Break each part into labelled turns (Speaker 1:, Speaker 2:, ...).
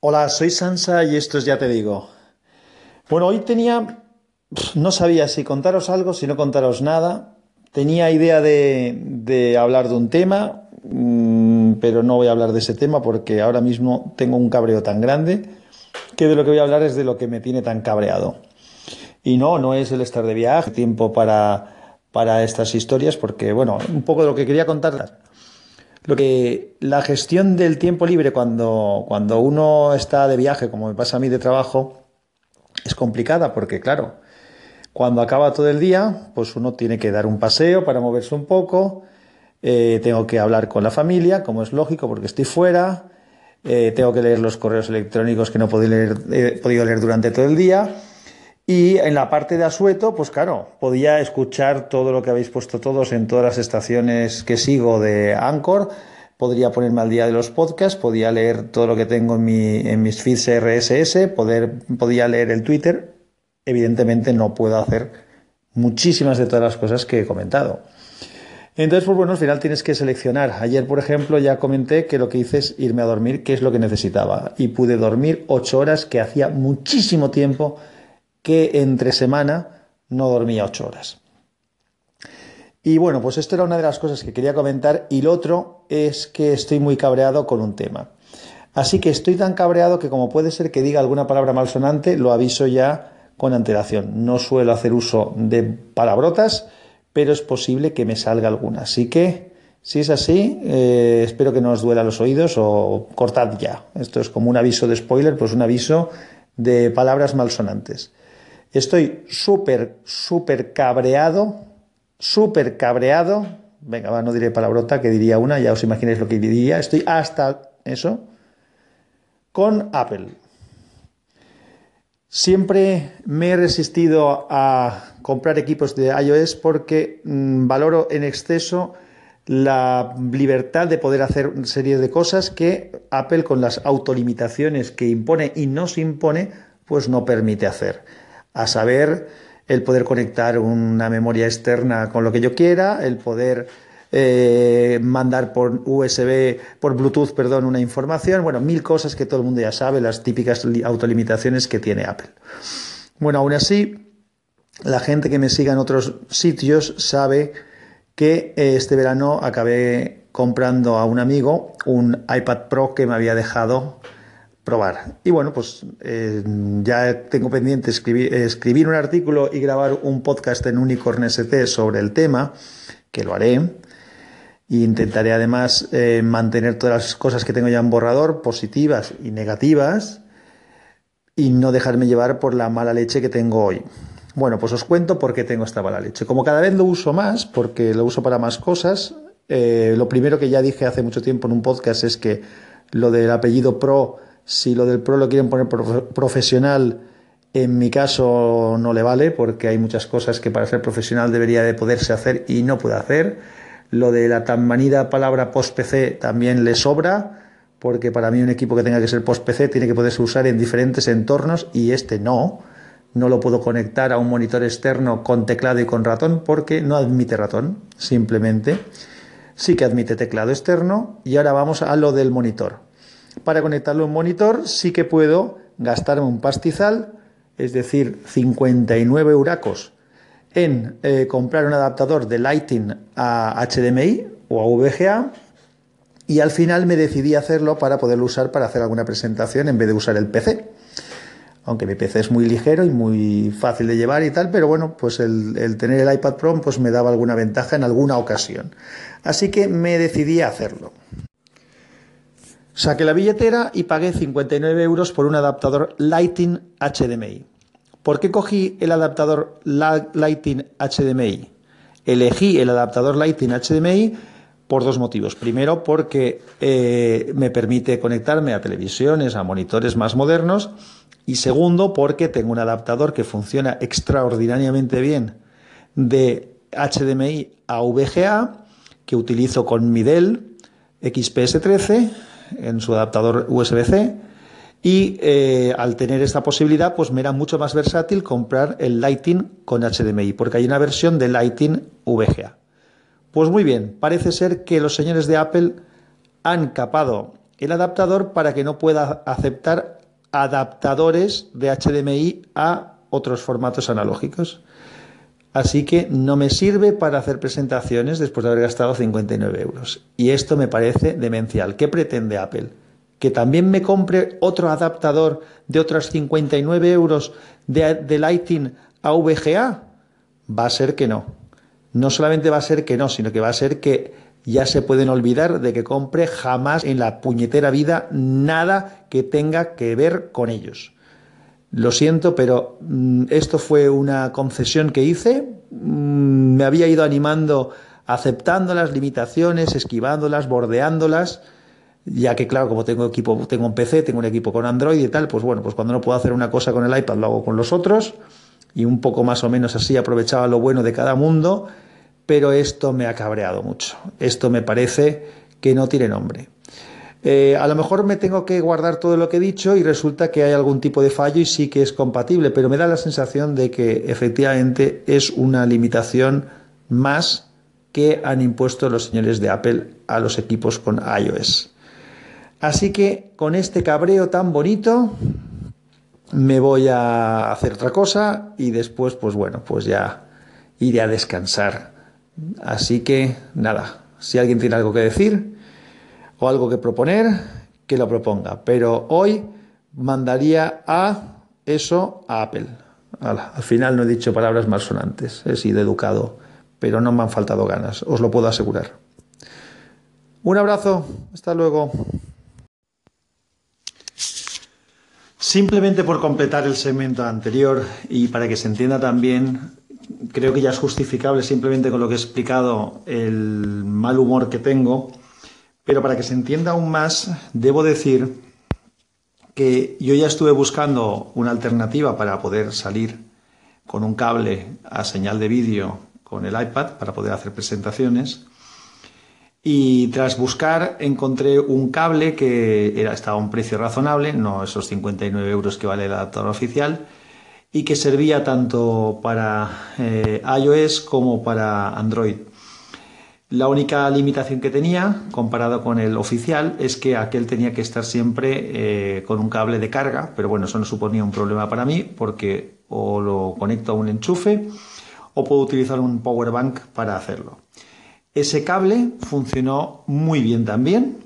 Speaker 1: Hola, soy Sansa y esto es Ya Te Digo. Bueno, hoy tenía, no sabía si contaros algo, si no contaros nada. Tenía idea de, hablar de un tema, mm, pero no voy a hablar de ese tema porque ahora mismo tengo un cabreo tan grande que de lo que voy a hablar es de lo que me tiene tan cabreado. Y no, no es el estar de viaje, tiempo para, para estas historias, porque, bueno, un poco de lo que quería contar lo que la gestión del tiempo libre cuando, cuando uno está de viaje, como me pasa a mí de trabajo, es complicada porque, claro, cuando acaba todo el día, pues uno tiene que dar un paseo para moverse un poco, eh, tengo que hablar con la familia, como es lógico, porque estoy fuera, eh, tengo que leer los correos electrónicos que no he leer, he podido leer durante todo el día. Y en la parte de asueto, pues claro, podía escuchar todo lo que habéis puesto todos en todas las estaciones que sigo de Anchor, podría ponerme al día de los podcasts, podía leer todo lo que tengo en, mi, en mis feeds RSS, poder, podía leer el Twitter. Evidentemente no puedo hacer muchísimas de todas las cosas que he comentado. Entonces, pues bueno, al final tienes que seleccionar. Ayer, por ejemplo, ya comenté que lo que hice es irme a dormir, que es lo que necesitaba. Y pude dormir ocho horas, que hacía muchísimo tiempo que entre semana no dormía ocho horas. Y bueno, pues esto era una de las cosas que quería comentar y lo otro es que estoy muy cabreado con un tema. Así que estoy tan cabreado que como puede ser que diga alguna palabra malsonante, lo aviso ya con antelación. No suelo hacer uso de palabrotas, pero es posible que me salga alguna. Así que, si es así, eh, espero que no os duela los oídos o cortad ya. Esto es como un aviso de spoiler, pues un aviso de palabras malsonantes. Estoy súper, súper cabreado súper cabreado. Venga, no diré palabrota, que diría una, ya os imagináis lo que diría. Estoy hasta eso con Apple. Siempre me he resistido a comprar equipos de iOS porque mm, valoro en exceso la libertad de poder hacer una serie de cosas que Apple con las autolimitaciones que impone y nos impone, pues no permite hacer. A saber, el poder conectar una memoria externa con lo que yo quiera, el poder eh, mandar por USB, por Bluetooth, perdón, una información, bueno, mil cosas que todo el mundo ya sabe, las típicas autolimitaciones que tiene Apple. Bueno, aún así, la gente que me siga en otros sitios sabe que eh, este verano acabé comprando a un amigo un iPad Pro que me había dejado probar. Y bueno, pues eh, ya tengo pendiente escribir, escribir, un artículo y grabar un podcast en Unicorn ST sobre el tema, que lo haré. E intentaré además eh, mantener todas las cosas que tengo ya en borrador, positivas y negativas, y no dejarme llevar por la mala leche que tengo hoy. Bueno, pues os cuento por qué tengo esta mala leche. Como cada vez lo uso más, porque lo uso para más cosas, eh, lo primero que ya dije hace mucho tiempo en un podcast es que lo del apellido Pro si lo del pro lo quieren poner profesional, en mi caso no le vale porque hay muchas cosas que para ser profesional debería de poderse hacer y no puede hacer. Lo de la tan manida palabra post-PC también le sobra porque para mí un equipo que tenga que ser post-PC tiene que poderse usar en diferentes entornos y este no. No lo puedo conectar a un monitor externo con teclado y con ratón porque no admite ratón, simplemente. Sí que admite teclado externo y ahora vamos a lo del monitor. Para conectarlo a un monitor sí que puedo gastarme un pastizal, es decir, 59 euracos en eh, comprar un adaptador de Lighting a HDMI o a VGA y al final me decidí hacerlo para poderlo usar para hacer alguna presentación en vez de usar el PC. Aunque mi PC es muy ligero y muy fácil de llevar y tal, pero bueno, pues el, el tener el iPad Pro pues me daba alguna ventaja en alguna ocasión. Así que me decidí a hacerlo. Saqué la billetera y pagué 59 euros por un adaptador Lighting HDMI. ¿Por qué cogí el adaptador Lighting HDMI? Elegí el adaptador Lighting HDMI por dos motivos. Primero, porque eh, me permite conectarme a televisiones, a monitores más modernos. Y segundo, porque tengo un adaptador que funciona extraordinariamente bien de HDMI a VGA, que utilizo con mi Dell XPS13 en su adaptador USB-C y eh, al tener esta posibilidad pues me era mucho más versátil comprar el Lighting con HDMI porque hay una versión de Lighting VGA. Pues muy bien, parece ser que los señores de Apple han capado el adaptador para que no pueda aceptar adaptadores de HDMI a otros formatos analógicos. Así que no me sirve para hacer presentaciones después de haber gastado 59 euros. Y esto me parece demencial. ¿Qué pretende Apple? ¿Que también me compre otro adaptador de otros 59 euros de, de Lighting a VGA? Va a ser que no. No solamente va a ser que no, sino que va a ser que ya se pueden olvidar de que compre jamás en la puñetera vida nada que tenga que ver con ellos. Lo siento, pero mm, esto fue una concesión que hice. Mm, me había ido animando, aceptando las limitaciones, esquivándolas, bordeándolas, ya que claro, como tengo equipo, tengo un PC, tengo un equipo con Android y tal, pues bueno, pues cuando no puedo hacer una cosa con el iPad lo hago con los otros y un poco más o menos así aprovechaba lo bueno de cada mundo pero esto me ha cabreado mucho. Esto me parece que no tiene nombre. Eh, a lo mejor me tengo que guardar todo lo que he dicho y resulta que hay algún tipo de fallo y sí que es compatible, pero me da la sensación de que efectivamente es una limitación más que han impuesto los señores de Apple a los equipos con iOS. Así que con este cabreo tan bonito me voy a hacer otra cosa y después pues bueno, pues ya iré a descansar Así que nada, si alguien tiene algo que decir o algo que proponer, que lo proponga. Pero hoy mandaría a eso a Apple. al final no he dicho palabras malsonantes, he sido educado, pero no me han faltado ganas, os lo puedo asegurar. Un abrazo, hasta luego. Simplemente por completar el segmento anterior y para que se entienda también creo que ya es justificable simplemente con lo que he explicado el mal humor que tengo, pero para que se entienda aún más, debo decir que yo ya estuve buscando una alternativa para poder salir con un cable a señal de vídeo con el iPad para poder hacer presentaciones. Y tras buscar encontré un cable que estaba a un precio razonable, no esos 59 euros que vale el adaptador oficial, y que servía tanto para eh, iOS como para Android. La única limitación que tenía, comparado con el oficial, es que aquel tenía que estar siempre eh, con un cable de carga, pero bueno, eso no suponía un problema para mí porque o lo conecto a un enchufe o puedo utilizar un power bank para hacerlo. Ese cable funcionó muy bien también,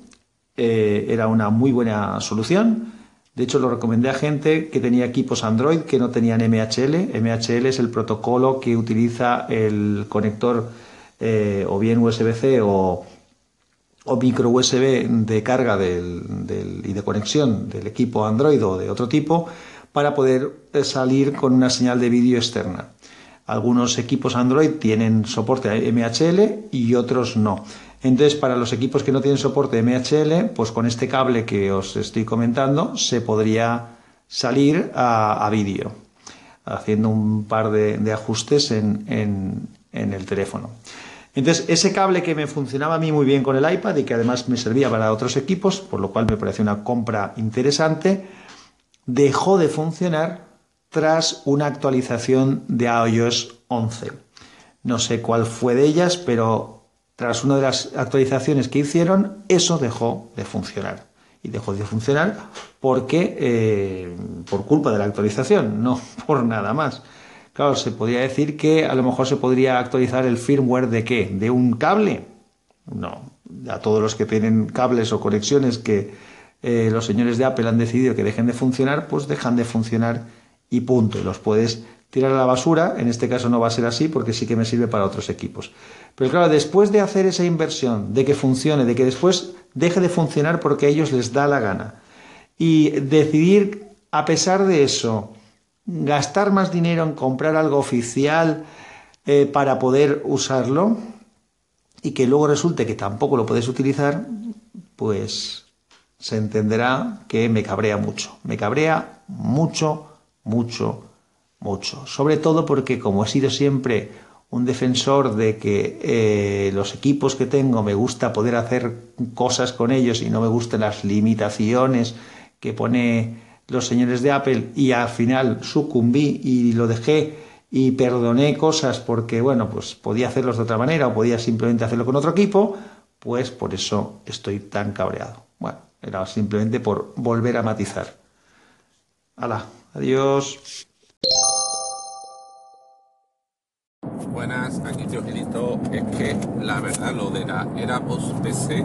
Speaker 1: eh, era una muy buena solución de hecho, lo recomendé a gente que tenía equipos Android que no tenían MHL. MHL es el protocolo que utiliza el conector eh, o bien USB-C o, micro USB de carga y de conexión del equipo Android o de otro tipo para poder eh, salir con una señal de vídeo externa. Algunos equipos Android tienen soporte MHL y otros no. Entonces, para los equipos que no tienen soporte MHL, pues con este cable que os estoy comentando se podría salir a, vídeo, haciendo un par de, ajustes en, el teléfono. Entonces, ese cable que me funcionaba a mí muy bien con el iPad y que además me servía para otros equipos, por lo cual me pareció una compra interesante, dejó de funcionar tras una actualización de iOS 11. No sé cuál fue de ellas, pero tras una de las actualizaciones que hicieron, eso dejó de funcionar. Y dejó de funcionar porque, eh, por culpa de la actualización, no por nada más. Claro, se podría decir que a lo mejor se podría actualizar el firmware de qué? ¿De un cable? No. A todos los que tienen cables o conexiones que eh, los señores de Apple han decidido que dejen de funcionar, pues dejan de funcionar y punto. Los puedes tirar a la basura. En este caso no va a ser así porque sí que me sirve para otros equipos. Pero claro, después de hacer esa inversión, de que funcione, de que después deje de funcionar porque a ellos les da la gana, y decidir, a pesar de eso, gastar más dinero en comprar algo oficial eh, para poder usarlo, y que luego resulte que tampoco lo puedes utilizar, pues se entenderá que me cabrea mucho. Me cabrea mucho, mucho, mucho. Sobre todo porque como he sido siempre un defensor de que eh, los equipos que tengo me gusta poder hacer cosas con ellos y no me gustan las limitaciones que pone los señores de Apple y al final sucumbí y lo dejé y perdoné cosas porque bueno pues podía hacerlos de otra manera o podía simplemente hacerlo con otro equipo pues por eso estoy tan cabreado bueno Era simplemente por volver a matizar. Hala, adiós.
Speaker 2: Buenas, aquí. Es que la verdad lo de la post-PC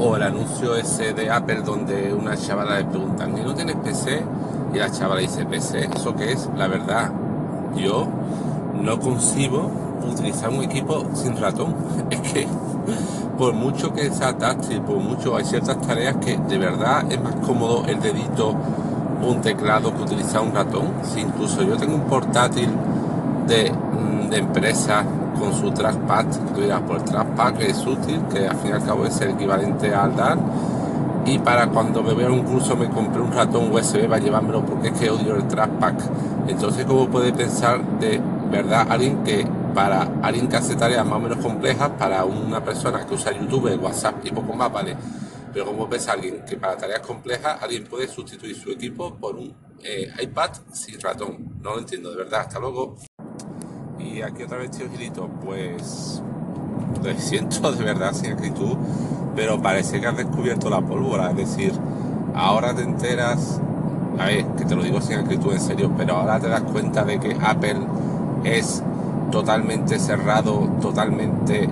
Speaker 2: o el anuncio ese de Apple donde una chavala le preguntan, ¿y no tienes PC? Y la chavala dice, PC, ¿eso qué es? La verdad, yo no concibo utilizar un equipo sin ratón. Es que por mucho que sea táctil, por mucho hay ciertas tareas que de verdad es más cómodo el dedito un teclado que utilizar un ratón. Si incluso yo tengo un portátil de, mm, de empresa con su trackpad, tú dirás, por el trackpad es útil, que al fin y al cabo es el equivalente al DAR. Y para cuando me voy a un curso me compré un ratón USB para llevármelo porque es que odio el trackpad. Entonces, ¿cómo puede pensar de verdad alguien que para alguien que hace tareas más o menos complejas, para una persona que usa YouTube, WhatsApp y poco más, vale? Pero ¿cómo piensa alguien que para tareas complejas alguien puede sustituir su equipo por un eh, iPad sin ratón? No lo entiendo, de verdad. Hasta luego. Y aquí otra vez, tío Gilito, pues lo siento de verdad sin actitud, pero parece que has descubierto la pólvora. Es decir, ahora te enteras, a ver, que te lo digo sin actitud en serio, pero ahora te das cuenta de que Apple es totalmente cerrado, totalmente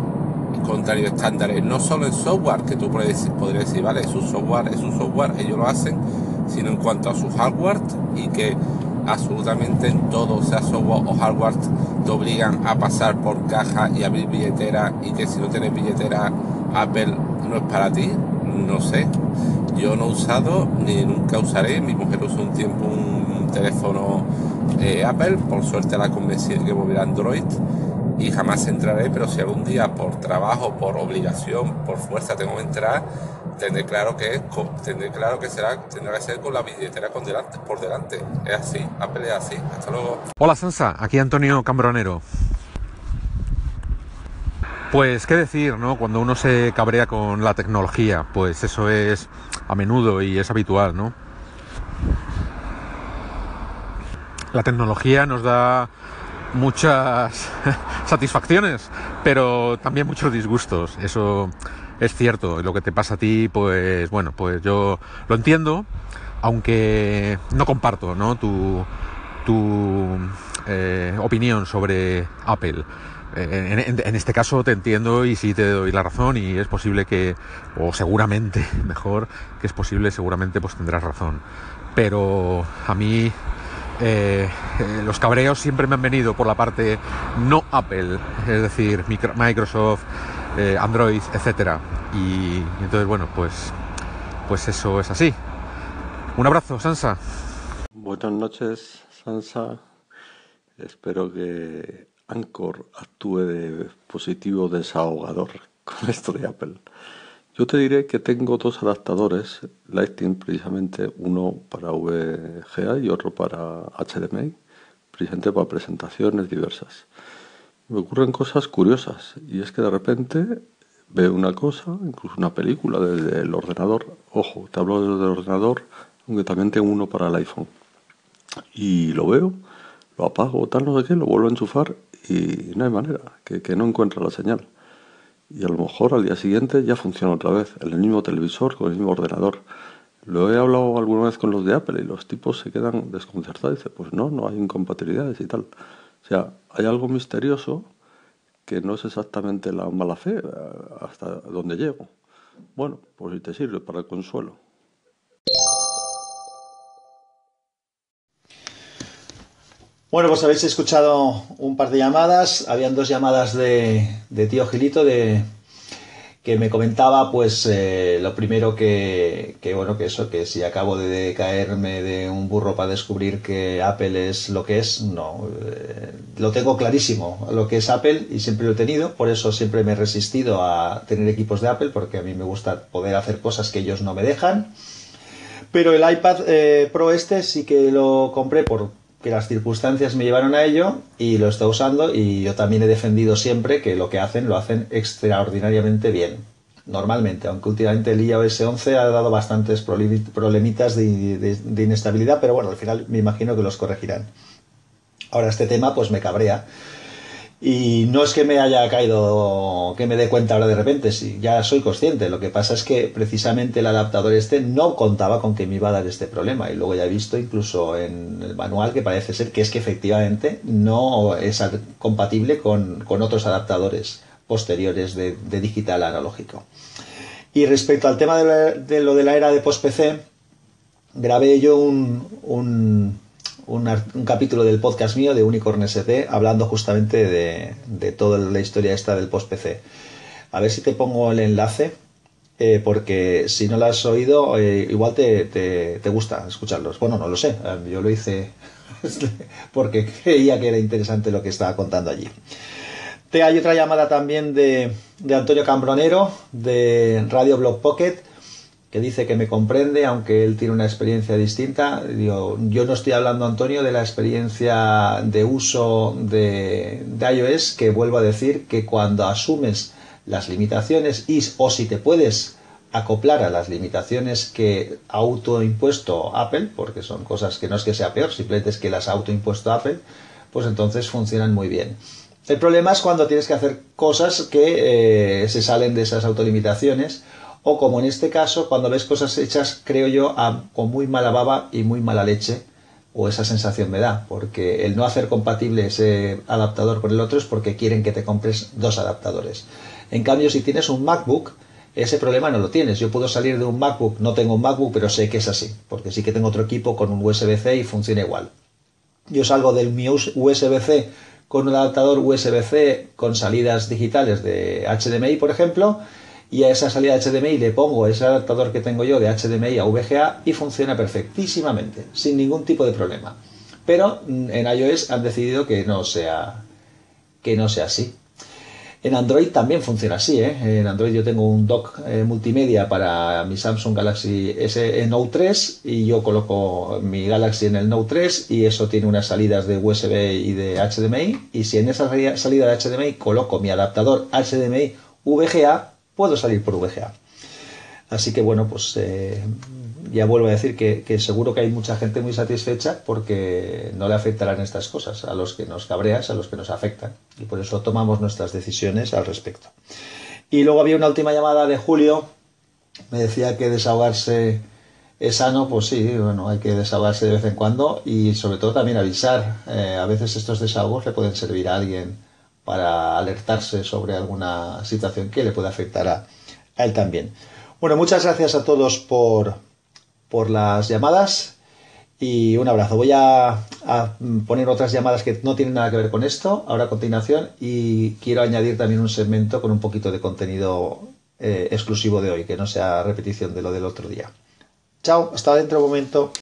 Speaker 2: contrario a estándares, no solo en software, que tú podrías decir, vale, su software es un software, ellos lo hacen, sino en cuanto a su hardware y que absolutamente en todo, sea software o hardware, te obligan a pasar por caja y abrir billetera y que si no tienes billetera Apple no es para ti, no sé. Yo no he usado ni nunca usaré, mi mujer usó un tiempo un teléfono eh, Apple, por suerte la convencí de que volviera Android y jamás entraré, pero si algún día por trabajo, por obligación, por fuerza tengo que entrar, tendré claro que es, tendré claro que será, tendrá que ser con la billetera por delante. Es así, Apple es así. Hasta luego.
Speaker 3: Hola Sansa, aquí Antonio Cambronero. Pues qué decir, ¿no? Cuando uno se cabrea con la tecnología, pues eso es a menudo y es habitual, ¿no? La tecnología nos da muchas satisfacciones, pero también muchos disgustos. Eso es cierto. Lo que te pasa a ti, pues bueno, pues yo lo entiendo, aunque no comparto ¿no? tu, tu eh, opinión sobre Apple. En, en, este caso te entiendo y sí te doy la razón y es posible que, o seguramente, mejor, que es posible, seguramente pues tendrás razón. Pero a mí eh, eh, los cabreos siempre me han venido por la parte no Apple, es decir, Microsoft, eh, Android, etcétera. Y, entonces, bueno, pues, pues eso es así. Un abrazo, Sansa.
Speaker 4: Buenas noches, Sansa. Espero que Anchor actúe de positivo desahogador con esto de Apple. Yo te diré que tengo dos adaptadores Lightning, precisamente uno para VGA y otro para HDMI, precisamente para presentaciones diversas. Me ocurren cosas curiosas y es que de repente veo una cosa, incluso una película desde el ordenador. Ojo, te hablo desde el ordenador, aunque también tengo uno para el iPhone. Y lo veo, lo apago, tal, no sé qué, lo vuelvo a enchufar y no hay manera, que, que no encuentra la señal y a lo mejor al día siguiente ya funciona otra vez, en el mismo televisor, con el mismo ordenador. Lo he hablado alguna vez con los de Apple y los tipos se quedan desconcertados. Dicen, pues no, no hay incompatibilidades y tal. O sea, hay algo misterioso que no es exactamente la mala fe eh, hasta donde llego. Bueno, pues si te sirve para el consuelo.
Speaker 1: Bueno, pues habéis escuchado un par de llamadas. Habían dos llamadas de, de tío Gilito de que me comentaba, pues eh, lo primero que, que, bueno, que eso, que si acabo de caerme de un burro para descubrir que Apple es lo que es, no, eh, lo tengo clarísimo, lo que es Apple y siempre lo he tenido, por eso siempre me he resistido a tener equipos de Apple, porque a mí me gusta poder hacer cosas que ellos no me dejan. Pero el iPad eh, Pro este sí que lo compré por que las circunstancias me llevaron a ello y lo estoy usando y yo también he defendido siempre que lo que hacen lo hacen extraordinariamente bien. Normalmente, aunque últimamente el iOS 11 ha dado bastantes problemitas de, de, inestabilidad, pero bueno, al final me imagino que los corregirán. Ahora este tema pues me cabrea. Y no es que me haya caído, que me dé cuenta ahora de repente, sí, ya soy consciente. Lo que pasa es que precisamente el adaptador este no contaba con que me iba a dar este problema. Y luego ya he visto incluso en el manual que parece ser que es que efectivamente no es compatible con, otros adaptadores posteriores de, digital analógico. Y respecto al tema de, lo de la era de post-PC, grabé yo un, capítulo del podcast mío de Unicorn SP hablando justamente de, toda la historia esta del post-PC. A ver si te pongo el enlace, eh, porque si no lo has oído, eh, igual te, te, gusta escucharlos. Bueno, no lo sé, eh, yo lo hice porque creía que era interesante lo que estaba contando allí. Te hay otra llamada también de, de Antonio Cambronero de Radio Blog Pocket que dice que me comprende, aunque él tiene una experiencia distinta. yo no estoy hablando, Antonio, de la experiencia de uso de, iOS, que vuelvo a decir que cuando asumes las limitaciones y o si te puedes acoplar a las limitaciones que ha autoimpuesto Apple, porque son cosas que no es que sea peor, simplemente es que las ha autoimpuesto Apple, pues entonces funcionan muy bien. El problema es cuando tienes que hacer cosas que eh, se salen de esas autolimitaciones o como en este caso, cuando ves cosas hechas, creo yo, con muy mala baba y muy mala leche, o esa sensación me da, porque el no hacer compatible ese adaptador con el otro es porque quieren que te compres dos adaptadores. En cambio, si tienes un MacBook, ese problema no lo tienes. Yo puedo salir de un MacBook, no tengo un MacBook, pero sé que es así, porque sí que tengo otro equipo con un USB-C y funciona igual. Yo salgo del mi USB-C con un adaptador USB-C con salidas digitales de HDMI, por ejemplo, y a esa salida HDMI le pongo ese adaptador que tengo yo de HDMI a VGA y funciona perfectísimamente, sin ningún tipo de problema. Pero mm, en iOS han decidido que no sea, que no sea así. En Android también funciona así. ¿eh? En Android yo tengo un dock eh, multimedia para mi Samsung Galaxy S Note 3 y yo coloco mi Galaxy en el Note 3 y eso tiene unas salidas de USB y de HDMI. Y si en esa salida de HDMI coloco mi adaptador HDMI VGA, puedo salir por VGA. Así que bueno, pues eh, ya vuelvo a decir que, seguro que hay mucha gente muy satisfecha porque no le afectarán estas cosas, a los que nos cabreas, a los que nos afectan. Y por eso tomamos nuestras decisiones al respecto. Y luego había una última llamada de Julio, me decía que desahogarse es sano, pues sí, bueno, hay que desahogarse de vez en cuando y sobre todo también avisar. Eh, a veces estos desahogos le pueden servir a alguien para alertarse sobre alguna situación que le pueda afectar a, él también. Bueno, muchas gracias a todos por, por las llamadas y un abrazo. Voy a, poner otras llamadas que no tienen nada que ver con esto ahora a continuación y quiero añadir también un segmento con un poquito de contenido eh, exclusivo de hoy, que no sea repetición de lo del otro día. Chao, hasta dentro de un momento.